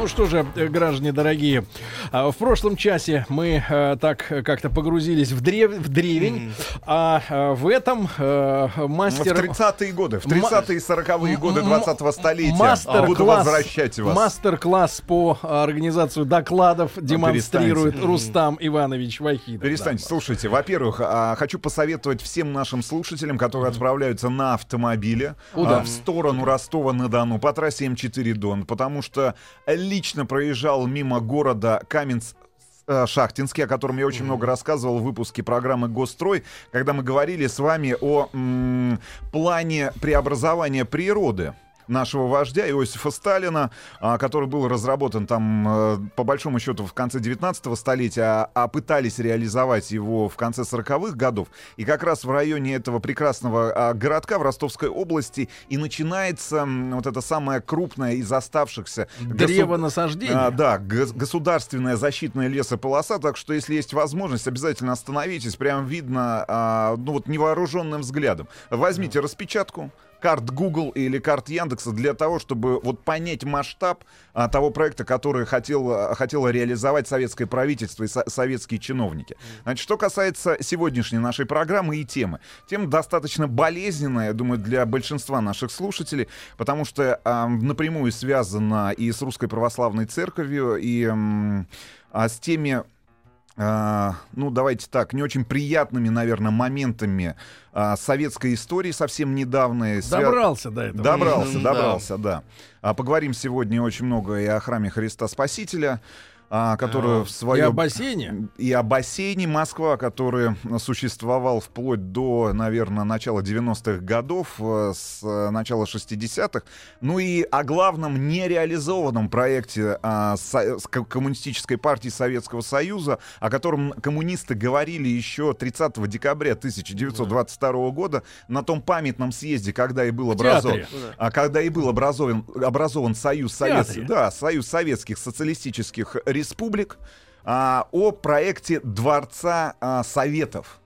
Ну что же, э, граждане дорогие, а, в прошлом часе мы э, так как-то погрузились в, древ... в древень, а э, в этом э, мастер... В 30-е годы, в 30-е и 40-е годы 20-го столетия Мастер-класс, буду возвращать вас. Мастер-класс по организации докладов демонстрирует перестаньте. Рустам Иванович Вахидов. Перестаньте, слушайте, во-первых, а, хочу посоветовать всем нашим слушателям, которые отправляются на автомобиле а, в сторону Ростова-на-Дону по трассе М4 Дон, потому что лично проезжал мимо города Каменц э, Шахтинский, о котором я очень много рассказывал в выпуске программы «Госстрой», когда мы говорили с вами о м, плане преобразования природы нашего вождя Иосифа Сталина, а, который был разработан там, э, по большому счету, в конце 19 столетия, а, а пытались реализовать его в конце 40-х годов. И как раз в районе этого прекрасного а, городка в Ростовской области и начинается вот это самое крупное из оставшихся госу- Древонасаждение. а, да, гос- государственная защитная лесополоса, так что если есть возможность, обязательно остановитесь, прям видно, ну вот невооруженным взглядом. Возьмите распечатку карт Google или карт Яндекса для того, чтобы вот понять масштаб а, того проекта, который хотел, а, хотело реализовать советское правительство и со- советские чиновники. Значит, что касается сегодняшней нашей программы и темы. Тема достаточно болезненная, я думаю, для большинства наших слушателей, потому что а, напрямую связана и с Русской Православной Церковью, и а, с теми ну, давайте так, не очень приятными, наверное, моментами а, советской истории совсем недавно. Добрался до этого. Добрался, Мгм, да. добрался, да. А, поговорим сегодня очень много и о храме Христа Спасителя, а, который в И свое... о бассейне. И о бассейне Москва, который существовал вплоть до, наверное, начала 90-х годов, э, с э, начала 60-х. Ну и о главном нереализованном проекте а, со- Коммунистической партии Советского Союза, о котором коммунисты говорили еще 30 декабря 1922 года на том памятном съезде, когда и был образован, а когда и был образован, образован Союз. Советских, да, Союз Советских Социалистических Республик, а, о проекте Дворца а, Советов.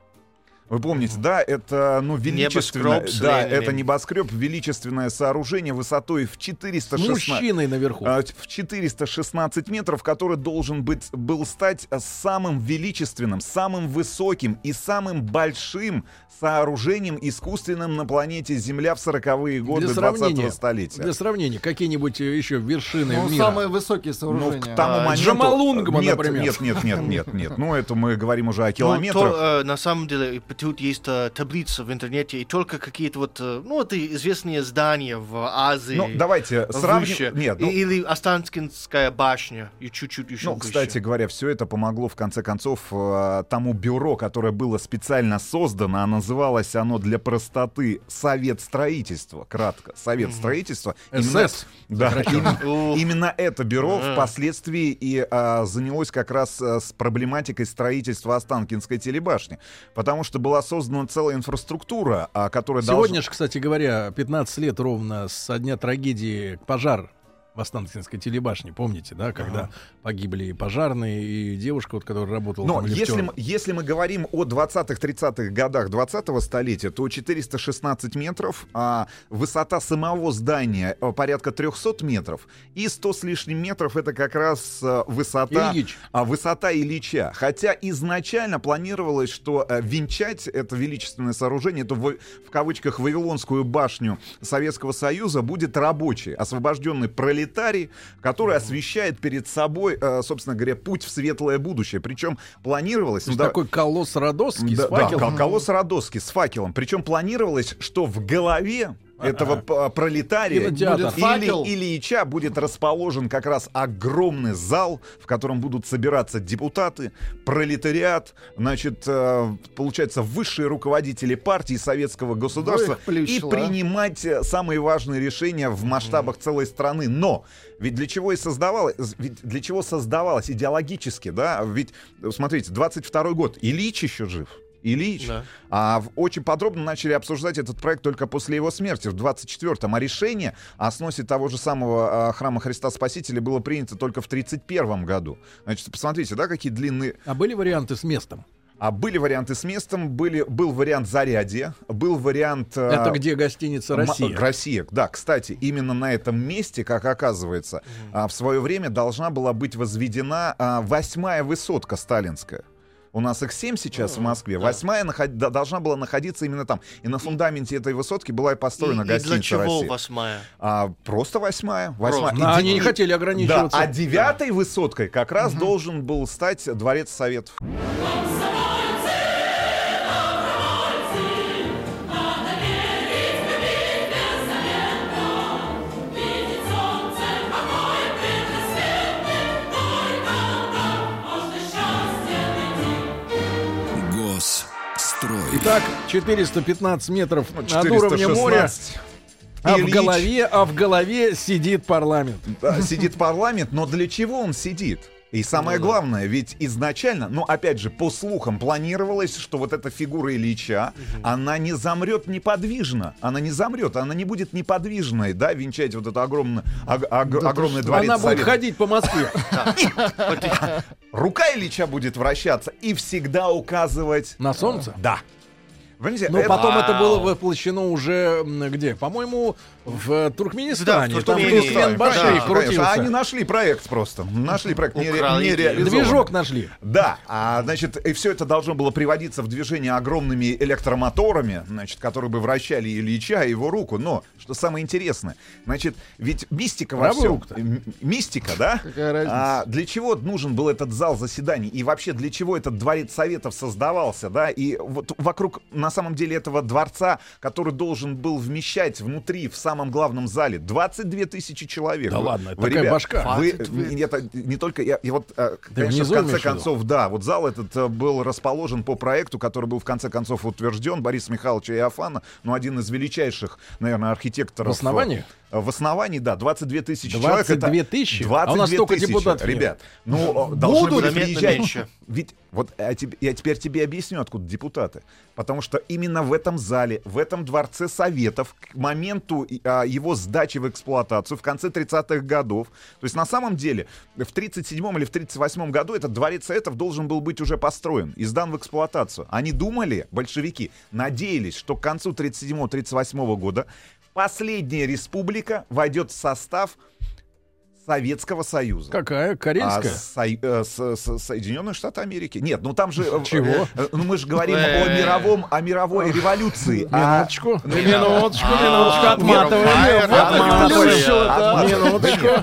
Вы помните, да, это ну, величественное, Небоскреб да, это небоскреб, величественное сооружение высотой в С 416, мужчиной наверху. а, в 416 метров, который должен быть, был стать самым величественным, самым высоким и самым большим сооружением искусственным на планете Земля в 40-е годы Для 20-го сравнения, столетия. для сравнения, какие-нибудь э, еще вершины Ну, мира? самые высокие Ну, сооружения. к тому А, моменту... Джамалунгма, нет, например. Нет, нет, нет, нет, нет. Ну, это мы говорим уже о Ну, километрах. то, э, на самом деле, тут есть э, таблица в интернете, и только какие-то вот, э, ну, это известные здания в Азии. Ну, давайте сравним... Нет, ну, Или Останкинская башня, и чуть-чуть еще Ну, выше. кстати говоря, все это помогло в конце концов э, тому бюро, которое было специально создано, а называлось оно для простоты Совет строительства, кратко, Совет строительства. Именно- СС. Да, именно, это бюро Ага. впоследствии и а, занялось как раз с проблематикой строительства Останкинской телебашни, потому что была создана целая инфраструктура, а, которая Сегодня должна... же, кстати говоря, 15 лет ровно со дня трагедии пожар в Останкинской телебашне, помните, да, когда погибли и пожарные, и девушка, вот, которая работала Но там если, мы- если мы говорим о 20-30-х годах 20-го столетия, то 416 метров, а высота самого здания а, порядка 300 метров, и 100 с лишним метров это как раз а, высота, Ильич. а, высота Ильича. Хотя изначально планировалось, что а, венчать это величественное сооружение, это в, в кавычках Вавилонскую башню Советского Союза будет рабочий, освобожденный пролетарий, который освещает перед собой, э, собственно говоря, путь в светлое будущее. Причем планировалось... Ну, да- такой колосс Родосский да, с факелом. Да, кол- колосс Родосский с факелом. Причем планировалось, что в голове этого пролетария Факел. или Ильича будет расположен как раз огромный зал, в котором будут собираться депутаты, пролетариат, значит, э, получается, высшие руководители партии советского государства и плющила. принимать э, самые важные решения в масштабах целой страны. Но ведь для чего и создавалось, ведь для чего создавалось идеологически, да? Ведь, э, смотрите, 22 год, Ильич еще жив. Ильич. Да. А очень подробно начали обсуждать этот проект только после его смерти в 24-м. А решение о сносе того же самого а, храма Христа Спасителя было принято только в 31 году. Значит, посмотрите, да, какие длинные... А были варианты с местом? А были варианты с местом, были, был вариант Зарядье, был вариант... а, Это где гостиница Россия? Россия, да. Кстати, именно на этом месте, как оказывается, а, в свое время должна была быть возведена а, восьмая высотка сталинская. У нас их семь сейчас в Москве. Восьмая наход- да, должна была находиться именно там. И на фундаменте этой высотки была и И, построена и для гостиница чего восьмая? А, просто восьмая. восьмая. Просто. И они не хотели Да, ограничиваться. а девятой высоткой как раз должен был стать Дворец Советов. Итак, 415 метров Ну, над уровнем моря. 416. А в Ильич. голове, а в голове сидит парламент. Да, сидит парламент, но для чего он сидит? И самое главное, ведь изначально, ну опять же, по слухам планировалось, что вот эта фигура Ильича, она не замрет неподвижно, она не замрет, она не будет неподвижной, да, венчать вот это огромное, ог- ог- огромный дворец Она будет ходить по Москве. Рука Ильича будет вращаться и всегда указывать... На солнце? Да. Но это- потом это было воплощено уже где? По-моему, в Туркменистане. Да, в Там Туркмении. Туркмен Да, Башей конечно, конечно. крутился. Они нашли проект просто. Нашли проект не, не. Движок нашли. Да, а, значит, и все это должно было приводиться в движение огромными электромоторами, значит, которые бы вращали Ильича и его руку. Но, что самое интересное, значит, ведь мистика во всем. Мистика, да? Какая разница? А, для чего нужен был этот зал заседаний? И вообще, для чего этот дворец советов создавался, да? И вот вокруг, на самом деле, этого дворца, который должен был вмещать внутри, в самом главном зале, 22 тысячи человек. Да Вы- ладно, это вы, такая ребят, башка. Вы, 22. не- это не только... Я, и вот, э, конечно, в конце виду? концов, да, вот зал этот э, был расположен по проекту, который был в конце концов утвержден Борисом Михайловичем Иофана, ну, один из величайших, наверное, архитекторов. В основании? э, В основании, да, 22 тысячи человек. 22 это тысячи? 22 А у нас тысячи. депутатов. Ребят, ну, э, должны Будут заметно приезжать. меньше. Ведь вот я, тебе- я теперь тебе объясню, откуда депутаты. Потому что именно в этом зале, в этом дворце Советов, к моменту а, его сдачи в эксплуатацию в конце 30-х годов, то есть на самом деле в 37-м или в 38-м году этот дворец Советов должен был быть уже построен и сдан в эксплуатацию. Они думали, большевики, надеялись, что к концу 37-38 года последняя республика войдет в состав Советского Союза. Какая? А, Карельская? Сой- э, с- с- Соединенные Штаты Америки. Нет, ну там же... э, Чего? э, Ну мы же говорим о мировом, о мировой революции. а- Минуточку, минуточку, А, минуточку, отматываем.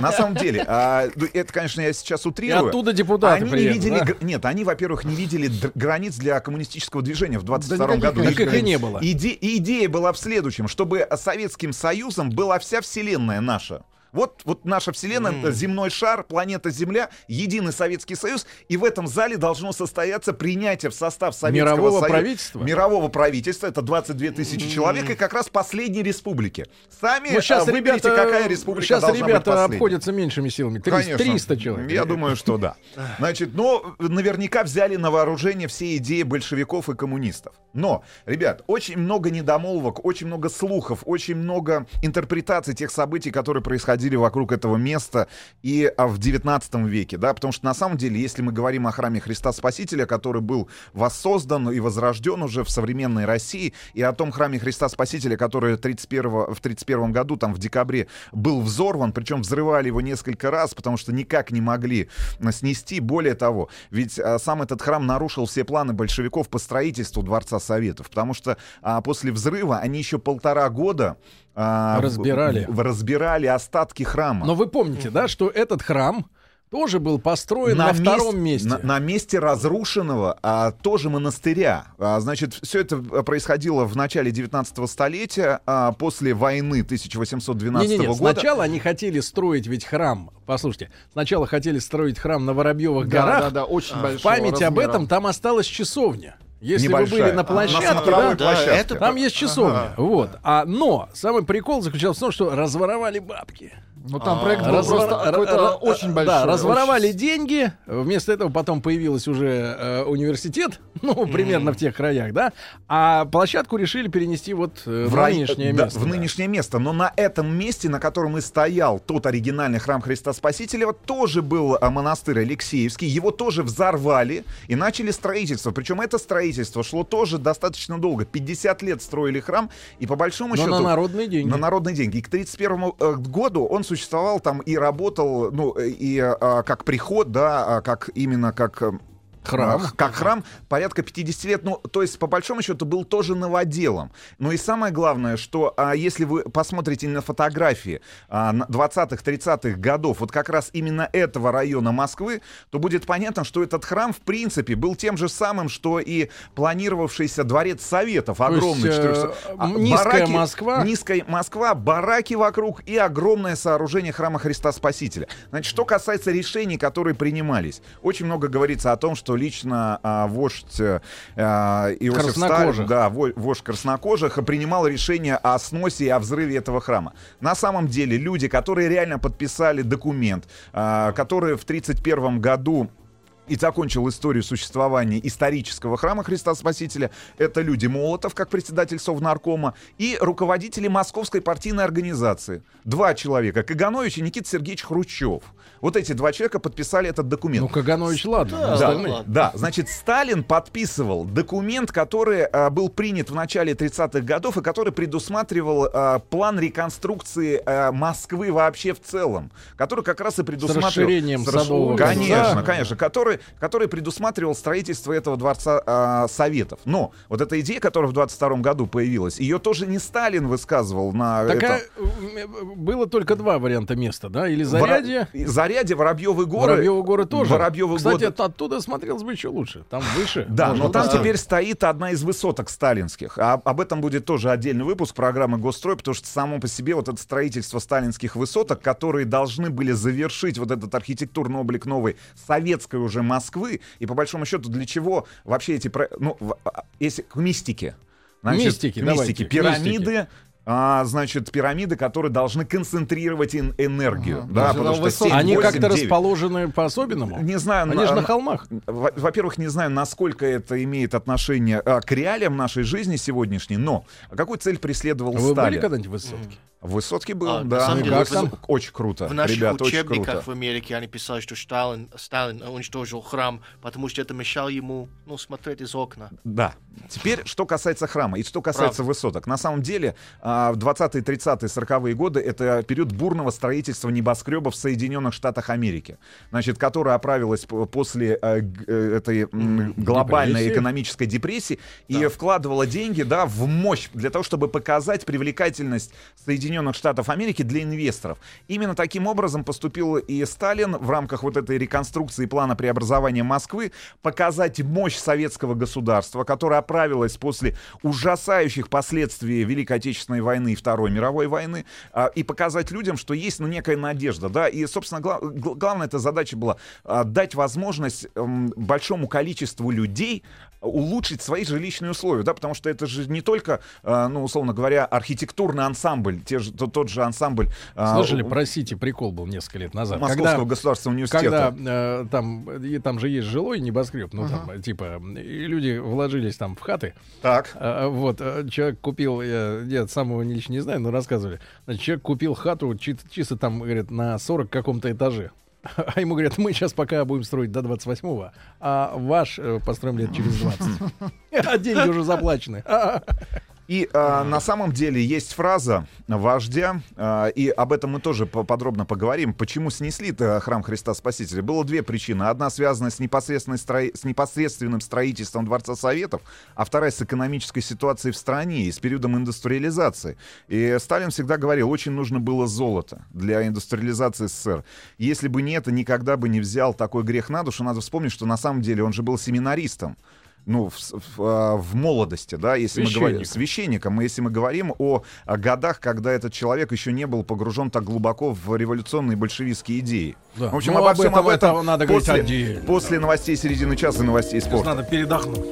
На самом деле, а, ну, это, конечно, я сейчас И утрирую. оттуда депутаты Они не видели, нет, они, во-первых, не видели границ для коммунистического движения в 22 никаких году. Их- Никаких и не было. Иде- идея была в следующем, чтобы Советским Союзом была вся вселенная наша. Вот, вот наша Вселенная, это земной шар, планета Земля, единый Советский Союз, и в этом зале должно состояться принятие в состав Советского Мирового Союза- правительства? Мирового правительства, это 22 тысячи человек, и как раз последней республики. Сами Ну, сейчас а, выберите, ребята, какая республика сейчас должна быть ребята обходятся меньшими силами. 300, 300 человек. Я думаю, что да. Значит, но наверняка взяли на вооружение все идеи большевиков и коммунистов. Но, ребят, очень много недомолвок, очень много слухов, очень много интерпретаций тех событий, которые происходили вокруг этого места и а, в 19 веке, да, потому что на самом деле, если мы говорим о храме Христа Спасителя, который был воссоздан и возрожден уже в современной России, и о том храме Христа Спасителя, который 31, в 31 году, там в декабре, был взорван, причем взрывали его несколько раз, потому что никак не могли а, снести. Более того, ведь а, сам этот храм нарушил все планы большевиков по строительству Дворца Советов, потому что а, после взрыва они еще полтора года а, в- Разбирали. в- разбирали остатки храма. Но вы помните, да, что этот храм тоже был построен на, втором месте. На, на месте разрушенного а, тоже монастыря. А, значит, все это а, происходило в начале 19 столетия, а, после войны 1812 Не-не-не, года. сначала они хотели строить ведь храм. Послушайте, сначала хотели строить храм на Воробьевых Да, горах. да, да, очень В большого память об размера. этом там осталась часовня. Если вы Небольшая. были на А, на площадке, смотровой да, площадке. это там есть часовня. Вот. А, но самый прикол заключался в том, что разворовали бабки. Ну там А, проект был Развор- просто какой-то очень большой. Да, разворовали очень- деньги. Вместо этого потом появился уже э, университет, ну, примерно в тех краях, да. А площадку решили перенести вот э, в рай- нынешнее да, место. в да. нынешнее место. Но на этом месте, на котором и стоял тот оригинальный храм Христа Спасителя, вот тоже был а, монастырь Алексеевский. Его тоже взорвали и начали строительство. Причем это строительство шло тоже достаточно долго. 50 лет строили храм, и по большому Но счету... на народные деньги. На народные деньги. И к 1931 э, году он существовал там и работал, ну, э, и э, как приход, да, а как именно как... Храм. Как храм порядка 50 лет. Ну, то есть, по большому счету, был тоже новоделом. Ну и самое главное, что а, если вы посмотрите на фотографии а, на 20-х, 30-х годов, вот как раз именно этого района Москвы, то будет понятно, что этот храм, в принципе, был тем же самым, что и планировавшийся дворец Советов. Огромный. есть, э, 400 а, низкая Москва. Низкая Москва, бараки вокруг и огромное сооружение храма Христа Спасителя. Значит, что касается решений, которые принимались, очень много говорится о том, что лично а, вождь э, а, Иосиф Сталин, да, во- вождь краснокожих, принимал решение о сносе и о взрыве этого храма. На самом деле люди, которые реально подписали документ, а, которые в 1931 году и закончил историю существования исторического храма Христа Спасителя. Это люди Молотов, как председатель Совнаркома, и руководители Московской партийной организации. Два человека, Каганович и Никита Сергеевич Хрущев. Вот эти два человека подписали этот документ. Ну, Каганович, ладно. Да, Да, ладно. да, значит, Сталин подписывал документ, который а, был принят в начале 30-х годов и который предусматривал а, план реконструкции а, Москвы вообще в целом, который как раз и предусматривал... расширением С Садового Конечно, кольца. конечно, который, который предусматривал строительство этого дворца а, Советов. Но вот эта идея, которая в 22 году появилась, ее тоже не Сталин высказывал на Так это. а, было только два варианта места, да? Или Зарядье, Зарядье, Воробьевы горы. Воробьевы горы тоже. Воробьевы Кстати, это оттуда смотрелось бы еще лучше. Там выше. Да, но там теперь стоит одна из высоток сталинских. А об этом будет тоже отдельный выпуск программы «Госстрой», потому что само по себе вот это строительство сталинских высоток, которые должны были завершить вот этот архитектурный облик новой советской уже Москвы, и по большому счету для чего вообще эти... Ну, а, если к мистике. Мистики, к давайте, Пирамиды, а, значит, пирамиды, которые должны концентрировать эн- энергию. Ага. Да, Даже потому на что высотке. 7, Они 8, как-то 9. расположены по-особенному. Не знаю, Они же на- на холмах. во- Во-первых, не знаю, насколько это имеет отношение а, к реалиям нашей жизни сегодняшней, но какую цель преследовал Вы были Сталин? когда-нибудь в высотке? В высотке был, А, да. деле, Как там? Очень круто. В наших Ребят, учебниках круто. в Америке они писали, что Сталин, Сталин уничтожил храм, потому что это мешало ему ну, смотреть из окна. Да. Теперь, что касается храма и что касается высоток. На самом деле, а, в 20-е, 30-е, 40-е годы это период бурного строительства небоскребов в Соединенных Штатах Америки, значит, которая оправилась после э, э, этой глобальной Депрессии. экономической депрессии и вкладывала деньги, да, в мощь для того, чтобы показать привлекательность Соединенных Штатов Америки для инвесторов. Именно таким образом поступил и Сталин в рамках вот этой реконструкции плана преобразования Москвы, показать мощь советского государства, которое оправилось после ужасающих последствий Великой Отечественной войны и Второй мировой войны, а, и показать людям, что есть ну, некая надежда. Да? И, собственно, гла- гл- главная эта задача была а, дать возможность эм, большому количеству людей улучшить свои жилищные условия, да, потому что это же не только, а, ну, условно говоря, архитектурный ансамбль, те же, то- тот же ансамбль а, Слышали, у- про Сити прикол был несколько лет назад. Московского Когда государственного университета. когда э, там, и там же есть жилой небоскреб, ну там, э, типа, и люди вложились там в хаты. Так. А, вот, э, человек купил, я, я сам его лично не знаю, но рассказывали. Значит, человек купил хату чи- чисто там, говорят, на 40 каком-то этаже. А ему говорят, мы сейчас пока будем строить до 28-го, а ваш э, построим лет через 20. А деньги уже заплачены. И а, на самом деле есть фраза вождя, а, и об этом мы тоже по- подробно поговорим. Почему снесли храм Христа Спасителя? Было две причины. Одна связана с, непосредственной строи- с непосредственным строительством Дворца Советов, а вторая с экономической ситуацией в стране и с периодом индустриализации. И Сталин всегда говорил, очень нужно было золото для индустриализации СССР. Если бы не это, никогда бы не взял такой грех на душу. Надо вспомнить, что на самом деле он же был семинаристом ну, в, в, а, в молодости, да, если мы говорим Священником. и если мы говорим о, о годах, когда этот человек еще не был погружен так глубоко в революционные большевистские идеи. Да. В общем, Ну, обо об всем этом- об этом это надо говорить после, отдельно. после новостей середины часа и новостей Сейчас спорта. надо передохнуть.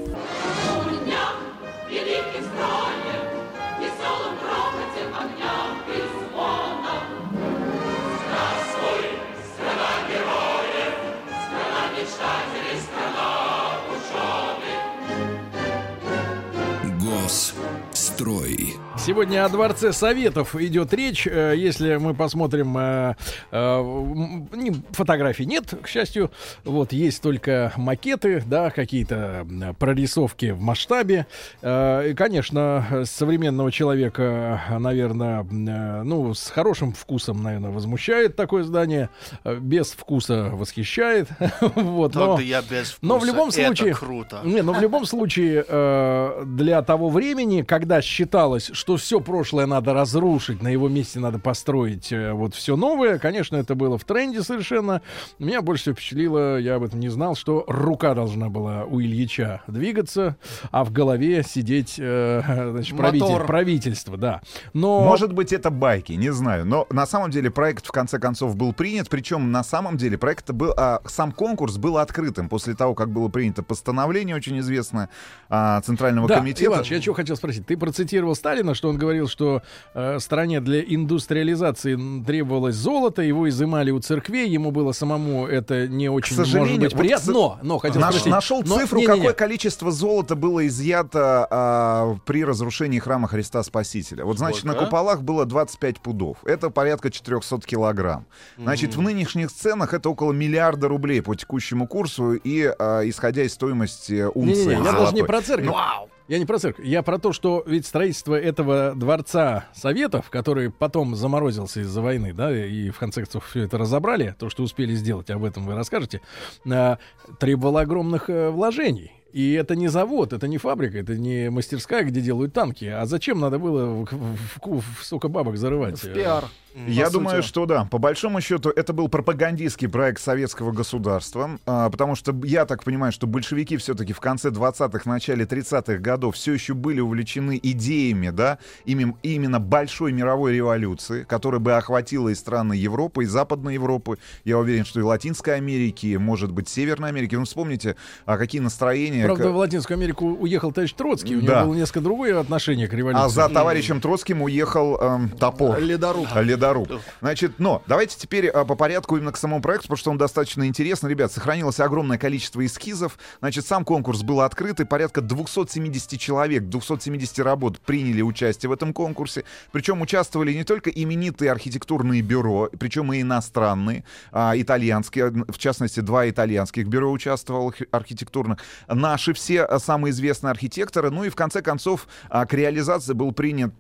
Сегодня о Дворце Советов идет речь. Э, Если мы посмотрим, э, э, фотографий нет, к счастью. Вот, есть только макеты, да, какие-то прорисовки в масштабе. И, конечно, современного человека, наверное, ну, с хорошим вкусом, наверное, возмущает такое здание. Без вкуса восхищает. Вот, но- я без вкуса. но в любом Это случае, круто. не, но в любом случае, для того времени, когда считалось, что все прошлое надо разрушить, на его месте надо построить э, вот все новое, конечно, это было в тренде совершенно. Меня больше всего впечатлило, я об этом не знал, что рука должна была у Ильича двигаться, а в голове сидеть э, значит, правитель- Мотор. правительство, да. Но Может быть, это байки, не знаю. Но на самом деле проект в конце концов был принят. Причем на самом деле проект был, а, сам конкурс был открытым после того, как было принято постановление очень известное а, Центрального Да, комитета. Иваныч, я чего хотел спросить. Ты процитировал Сталина, что он говорил, что э, стране для индустриализации требовалось золото, его изымали у церквей, ему было самому это не очень, может быть, вот приятно. к со- Но, но, хотел Наш- спросить. нашел но- цифру, не-не-не. какое количество золота было изъято а, при разрушении храма Христа Спасителя. Вот, значит, на Сколько? куполах было 25 пудов. Это порядка 400 килограмм. Значит, в нынешних ценах это около миллиарда рублей по текущему курсу и а, исходя из стоимости унции Не-не-не, я даже не про церковь. Я не про церковь. Я про то, что ведь строительство этого дворца Советов, который потом заморозился из-за войны, да, и в конце концов все это разобрали, то, что успели сделать, об этом вы расскажете, а, требовало огромных э, вложений. И это не завод, это не фабрика, это не мастерская, где делают танки. А зачем надо было в, в- в- в столько бабок зарывать? В пиар. Я по думаю, сути. что да. По большому счету, это был пропагандистский проект советского государства, а, потому что я так понимаю, что большевики все-таки в конце 20-х, начале 30-х годов все еще были увлечены идеями, да, именно, именно большой мировой революции, которая бы охватила и страны Европы, и Западной Европы. Я уверен, что и Латинской Америки, может быть, Северной Америки. Ну, вспомните, а какие настроения... Правда, к- в Латинскую Америку уехал товарищ Троцкий, у него Да. было несколько другое отношение к революции. А за товарищем Троцким уехал эм, топор. Ледоруб. А, Ледоруб. Значит, но давайте теперь а, по порядку именно к самому проекту, потому что он достаточно интересный. Ребят, сохранилось огромное количество эскизов. Значит, сам конкурс был открыт, и порядка 270 человек, 270 работ приняли участие в этом конкурсе. Причем участвовали не только именитые архитектурные бюро, причем и иностранные, а, итальянские, в частности, два итальянских бюро участвовало архи- архитектурных, наши все а, самые известные архитекторы. Ну и в конце концов а, к реализации был принят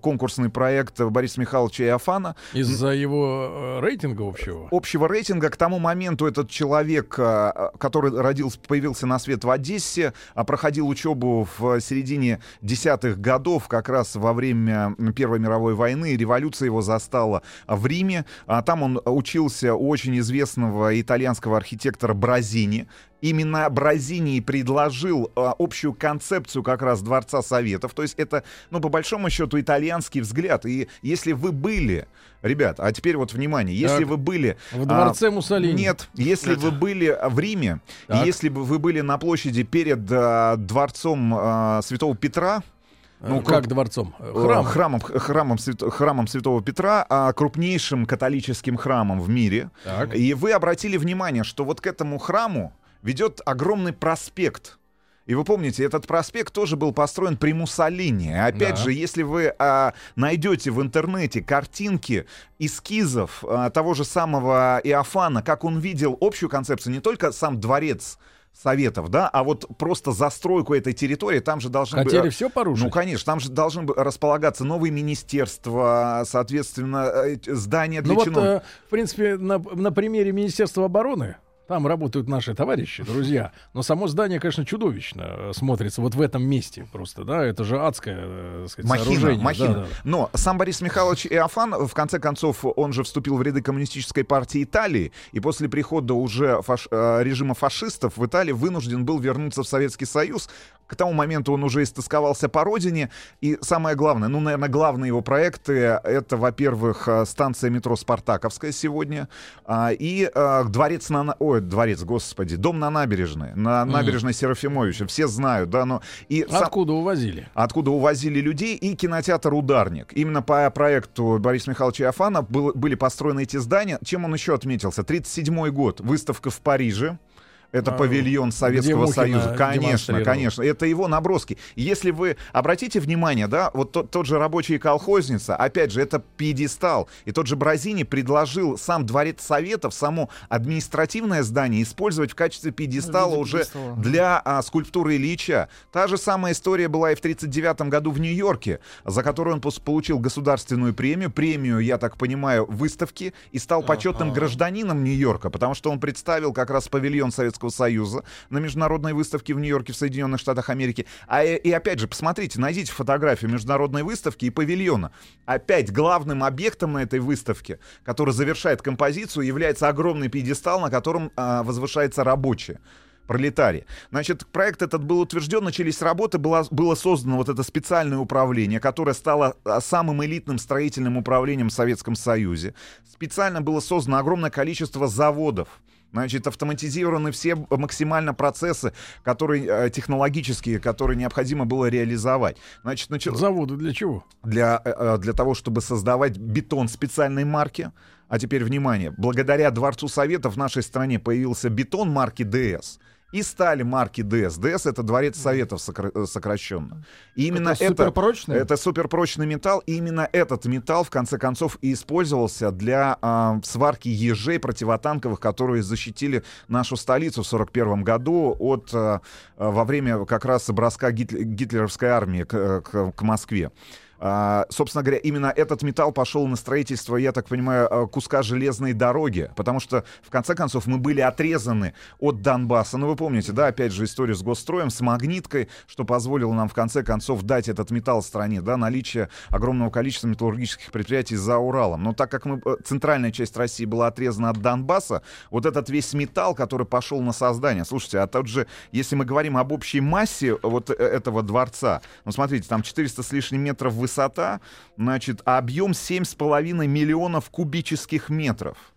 конкурсный проект Бориса Михайловича Иофана, Из-за его э, рейтинга общего. общего рейтинга. К тому моменту этот человек, а, который родился, появился на свет в Одессе, а, проходил учебу в середине десятых годов, как раз во время Первой мировой войны. Революция его застала в Риме. А Там он учился у очень известного итальянского архитектора Бразини. Именно Бразини и предложил а, общую концепцию как раз Дворца Советов. То есть это, ну, по большому счету, итальянский взгляд. И если вы были, ребят, а теперь вот внимание, если Так. вы были... В а, дворце Муссолини. Нет, если вы были в Риме, и Так. если бы вы были на площади перед а, дворцом а, Святого Петра, Ну, ну, как круп- дворцом? Э, храмом, Храм. храмом, храмом, свято- храмом Святого Петра, а, крупнейшим католическим храмом в мире. Так. И вы обратили внимание, что вот к этому храму ведет огромный проспект. И вы помните, этот проспект тоже был построен при Муссолини. Опять Да. же, если вы а, найдете в интернете картинки эскизов а, того же самого Иофана, как он видел общую концепцию, не только сам дворец Советов, да, а вот просто застройку этой территории, там же должны Хотели быть... все порушить? Ну, конечно, там же должны располагаться новые министерства, соответственно, э, здания для Ну вот, чиновников. э, в принципе, на, на примере Министерства обороны, там работают наши товарищи, друзья. Но само здание, конечно, чудовищно э, смотрится вот в этом месте просто, да, это же адское, э, сказать, Махина, сооружение. махина. Да, да. Но сам Борис Михайлович Иофан, в конце концов, он же вступил в ряды коммунистической партии Италии, и после прихода уже фаш- э, режима фашистов в Италии вынужден был вернуться в Советский Союз. К тому моменту он уже истосковался по родине. И самое главное, ну, наверное, главные его проекты, это, во-первых, станция метро Спартаковская сегодня, а, и дворец на... на- Ой, дворец, господи, дом на набережной, на набережной Серафимовича. Все знают, да, но... И сам- Откуда увозили? откуда увозили людей, и кинотеатр «Ударник». Именно по проекту Бориса Михайловича Иофана был- были построены эти здания. Чем он еще отметился? 1937 год. Выставка в Париже. Это А, павильон Советского Союза. Конечно, конечно. Это его наброски. Если вы обратите внимание, да, вот тот, тот же рабочий колхозница, опять же, это пьедестал. И тот же Бразини предложил сам Дворец Советов, само административное здание использовать в качестве пьедестала уже пьедестала. для а, скульптуры Ильича. Та же самая история была и в 1939 году в Нью-Йорке, за которую он получил государственную премию, премию, я так понимаю, выставки, и стал почетным гражданином Нью-Йорка, потому что он представил как раз павильон Советского Союза на международной выставке в Нью-Йорке в Соединенных Штатах Америки. А и, и опять же, посмотрите, найдите фотографию международной выставки и павильона. Опять главным объектом на этой выставке, который завершает композицию, является огромный пьедестал, на котором а, возвышается рабочий пролетарии. Значит, проект этот был утвержден, начались работы, было, было создано вот это специальное управление, которое стало а, самым элитным строительным управлением в Советском Союзе. Специально было создано огромное количество заводов. Значит, автоматизированы все максимально процессы, которые э, технологические, которые необходимо было реализовать. Значит, начал- Заводы для чего? для, э, э, для того, чтобы создавать бетон специальной марки. А теперь внимание, благодаря Дворцу Советов в нашей стране появился бетон марки ДС. И стали марки ДС. ДС это Дворец Советов сокра- э, сокращенно. И именно Это это, суперпрочный? это суперпрочный металл. И именно этот металл, в конце концов, и использовался для а, сварки ежей противотанковых, которые защитили нашу столицу в 1941 году от, а, во время как раз броска гитл- гитлеровской армии к, к- к Москве. А, собственно говоря, именно этот металл пошел на строительство, я так понимаю, а, куска железной дороги, потому что, в конце концов, мы были отрезаны от Донбасса. Ну, вы помните, да, опять же, историю с госстроем, с магниткой, что позволило нам, в конце концов, дать этот металл стране, да, наличие огромного количества металлургических предприятий за Уралом. Но так как мы, э, центральная часть России была отрезана от Донбасса, вот этот весь металл, который пошел на создание, слушайте, а тот же, если мы говорим об общей массе вот э, этого дворца, ну, смотрите, там 400 с лишним метров высота, значит, объем 7,5 миллионов кубических метров.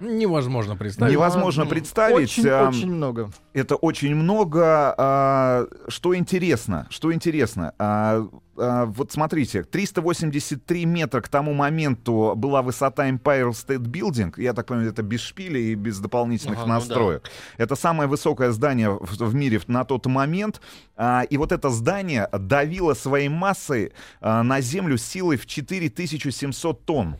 Невозможно представить. Невозможно Ну, представить. Очень, а, очень много. Это очень много. а, Что интересно? Что интересно? а, а, Вот смотрите, 383 метра к тому моменту была высота Empire State Building. Я так понимаю, это без шпилей и без дополнительных Ага, ну да. настроек. Это самое высокое здание в, в мире на тот момент. А, И вот это здание давило своей массой а, на землю силой в 4700 тонн.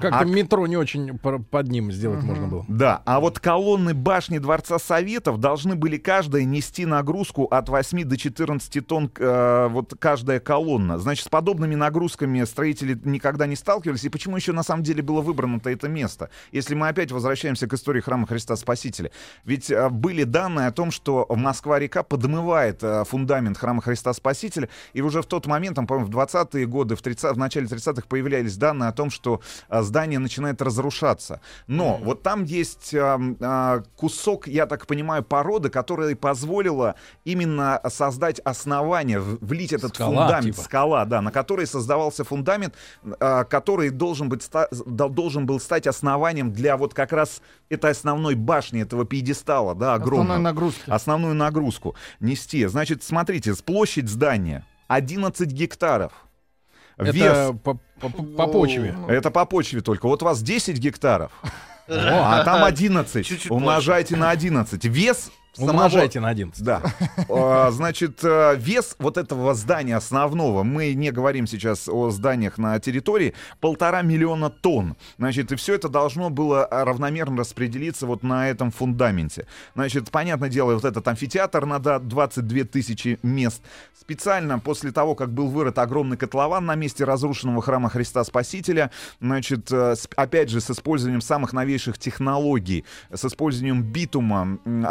Как-то А- метро не очень под ним сделать можно было. Да, а вот колонны башни Дворца Советов должны были каждая нести нагрузку от 8 до 14 тонн, э, вот каждая колонна. Значит, с подобными нагрузками строители никогда не сталкивались. И почему еще на самом деле было выбрано-то это место? Если мы опять возвращаемся к истории храма Христа Спасителя. Ведь э, были данные о том, что Москва-река подмывает э, фундамент храма Христа Спасителя. И уже в тот момент, там, по-моему, в 20-е годы, в, 30, в начале 30-х появлялись данные о том, что а, здание начинает разрушаться. Но вот там есть а, а, кусок, я так понимаю, породы, которая позволила именно создать основание, влить этот Скала, фундамент, типа. скала, да, на которой создавался фундамент, а, который должен, быть, должен был стать основанием для вот как раз этой основной башни, этого пьедестала, да, огромного Основной нагрузки. основную нагрузку нести. Значит, смотрите, площадь здания 11 гектаров. Это Вес, по, по- по почве. это по почве только. Вот у вас 10 гектаров, а там 11. Чуть-чуть Умножайте на 11. Вес самого- Умножайте на 11. Да. А, Значит, э, вес вот этого здания основного, мы не говорим сейчас о зданиях на территории, полтора миллиона тонн. Значит, и все это должно было а, равномерно распределиться вот на этом фундаменте. Значит, понятное дело, вот этот амфитеатр на да- 22 тысячи мест. Специально после того, как был вырыт огромный котлован на месте разрушенного храма Христа Спасителя, значит, э, опять же, с использованием самых новейших технологий, с использованием битума м,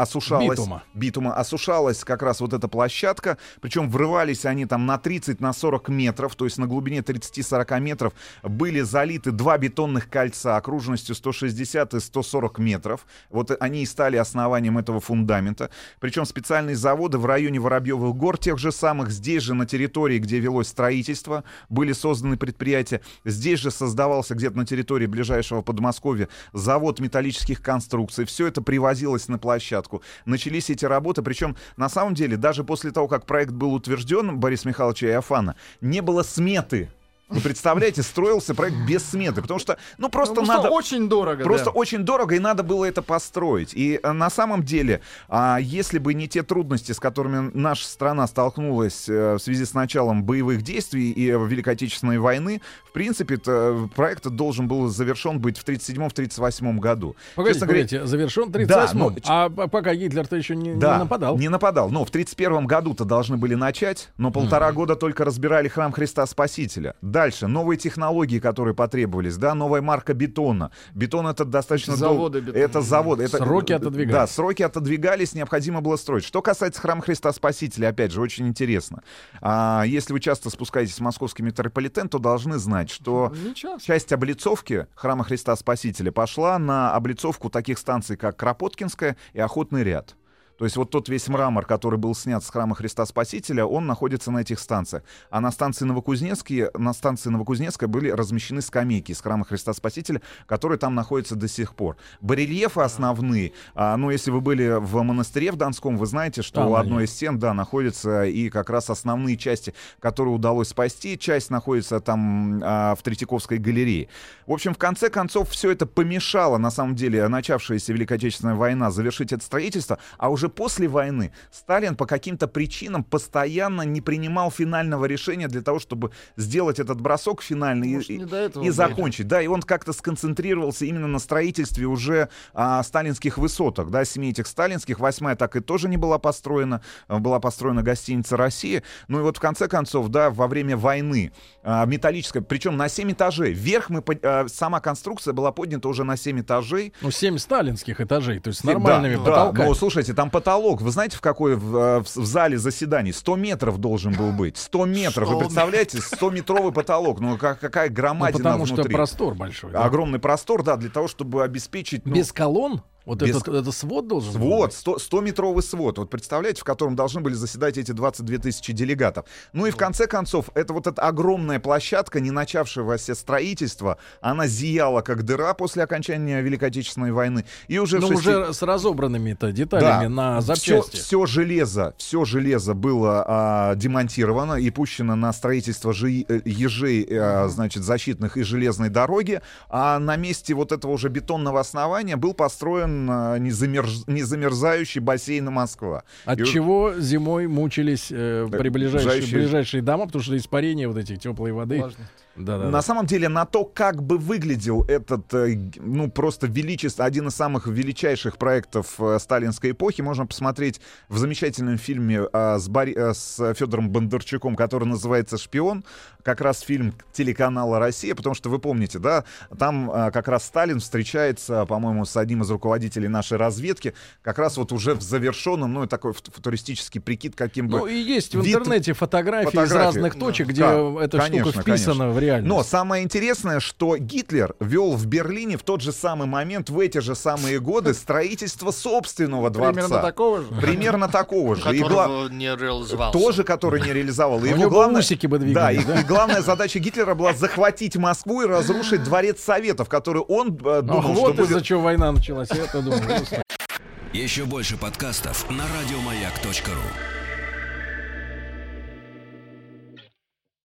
осушалась Битума. битума осушалась как раз вот эта площадка, причем врывались они там на 30, на 40 метров, то есть на глубине 30-40 метров были залиты два бетонных кольца окружностью 160 и 140 метров. Вот они и стали основанием этого фундамента. Причем специальные заводы в районе Воробьевых гор, тех же самых, здесь же на территории, где велось строительство, были созданы предприятия. Здесь же создавался где-то на территории ближайшего Подмосковья завод металлических конструкций. Все это привозилось на площадку. Начались эти работы, причем на самом деле даже после того, как проект был утвержден Борис Михайловича Иофана, не было сметы Вы представляете, строился проект без сметы, потому что, ну просто Потому надо... очень дорого. Просто да. очень дорого, и надо было это построить. И э, на самом деле, а, если бы не те трудности, с которыми наша страна столкнулась э, в связи с началом боевых действий и э, Великой Отечественной войны, в принципе, т- проект должен был завершен быть в 37-38 году. Погодите, Честно говоря, погодите, завершен 38 Да, ну, А пока Гитлер-то еще не, не да, нападал. Не нападал. Но в 31 году-то должны были начать, но полтора года только разбирали храм Христа Спасителя. Дальше, новые технологии, которые потребовались, да, новая марка бетона. Бетон это достаточно... дол- Заводы бетона. Это завод. Это, Сроки отодвигались. Да, сроки отодвигались, необходимо было строить. Что касается храма Христа Спасителя, опять же, очень интересно. А, если вы часто спускаетесь в московский метрополитен, то должны знать, что часто. часть облицовки храма Христа Спасителя пошла на облицовку таких станций, как Кропоткинская и Охотный ряд. То есть вот тот весь мрамор, который был снят с храма Христа Спасителя, он находится на этих станциях. А на станции Новокузнецкие, на станции Новокузнецкая были размещены скамейки из храма Христа Спасителя, которые там находятся до сих пор. Барельефы основные, а, ну если вы были в монастыре в Донском, вы знаете, что Там у они. одной из стен, да, находятся и как раз основные части, которые удалось спасти. Часть находится там а, в Третьяковской галерее. В общем, в конце концов, все это помешало, на самом деле, начавшаяся Великая Отечественная война завершить это строительство, а уже после войны Сталин по каким-то причинам постоянно не принимал финального решения для того, чтобы сделать этот бросок финальный и- Может, не до этого и было. закончить. Да, и он как-то сконцентрировался именно на строительстве уже а, сталинских высоток, да, семи этих сталинских. Восьмая так и тоже не была построена. А, Была построена гостиница «Россия». Ну и вот в конце концов, да, во время войны а, металлическая, причем на 7 этажей. Вверх мы, а, сама конструкция была поднята уже на 7 этажей. Ну, 7 сталинских этажей, то есть с Да, нормальными да, потолками. но слушайте, там потолок, вы знаете, в какой в, э, в в зале заседаний? 100 метров должен был быть. 100 метров, вы 100 представляете? 100-метровый потолок. Ну, как, какая Ну, громадина потому что внутри. простор большой. да. Огромный простор, да, для того, чтобы обеспечить... ну, Без колонн? Вот без- этот, это свод должен Свод, быть? 100, 100-метровый свод. Вот представляете, в котором должны были заседать эти 22 тысячи делегатов. Ну и в конце концов, это вот эта огромная площадка, не начавшегося строительства, она зияла как дыра после окончания Великой Отечественной войны. И уже в Ну, уже с разобранными-то деталями на все, запчасти. все железо, все железо было а, демонтировано и пущено на строительство жи- э, ежей, э, значит, защитных и железной дороги. А на месте вот этого уже бетонного основания был построен а, незамерз- незамерзающий бассейн Москва. От И вот- чего зимой мучились э, Да, при ближайшие, ближайшие- ближайшие дома, потому что испарение вот этих теплой воды. Влажность. Да, да, На самом деле, на то, как бы выглядел этот, э, ну, просто величество, один из самых величайших проектов э, сталинской эпохи, можно посмотреть в замечательном фильме э, с, э, с Федором Бондарчуком, который называется «Шпион», как раз фильм телеканала «Россия», потому что вы помните, да, там как раз Сталин встречается, по-моему, с одним из руководителей нашей разведки, как раз вот уже в завершенном, ну, такой фут- футуристический прикид, каким бы... Ну и есть в интернете фотографии, из фотографии. разных точек, где Да, эта конечно, штука вписана конечно. в реальность. Но самое интересное, что Гитлер вел в Берлине в тот же самый момент, в эти же самые годы, строительство собственного дворца. Примерно такого же. Примерно такого же. И гла- которого не реализовался. Тоже, который не реализовал. И У его бы главное... усики бы Да, и, двигались, да? и главная задача Гитлера была захватить Москву и разрушить дворец Советов, который он э, Ах, думал, что вот из-за будет... чего война началась. Я-то думаю, господи. Еще больше подкастов на радиомаяк.ру.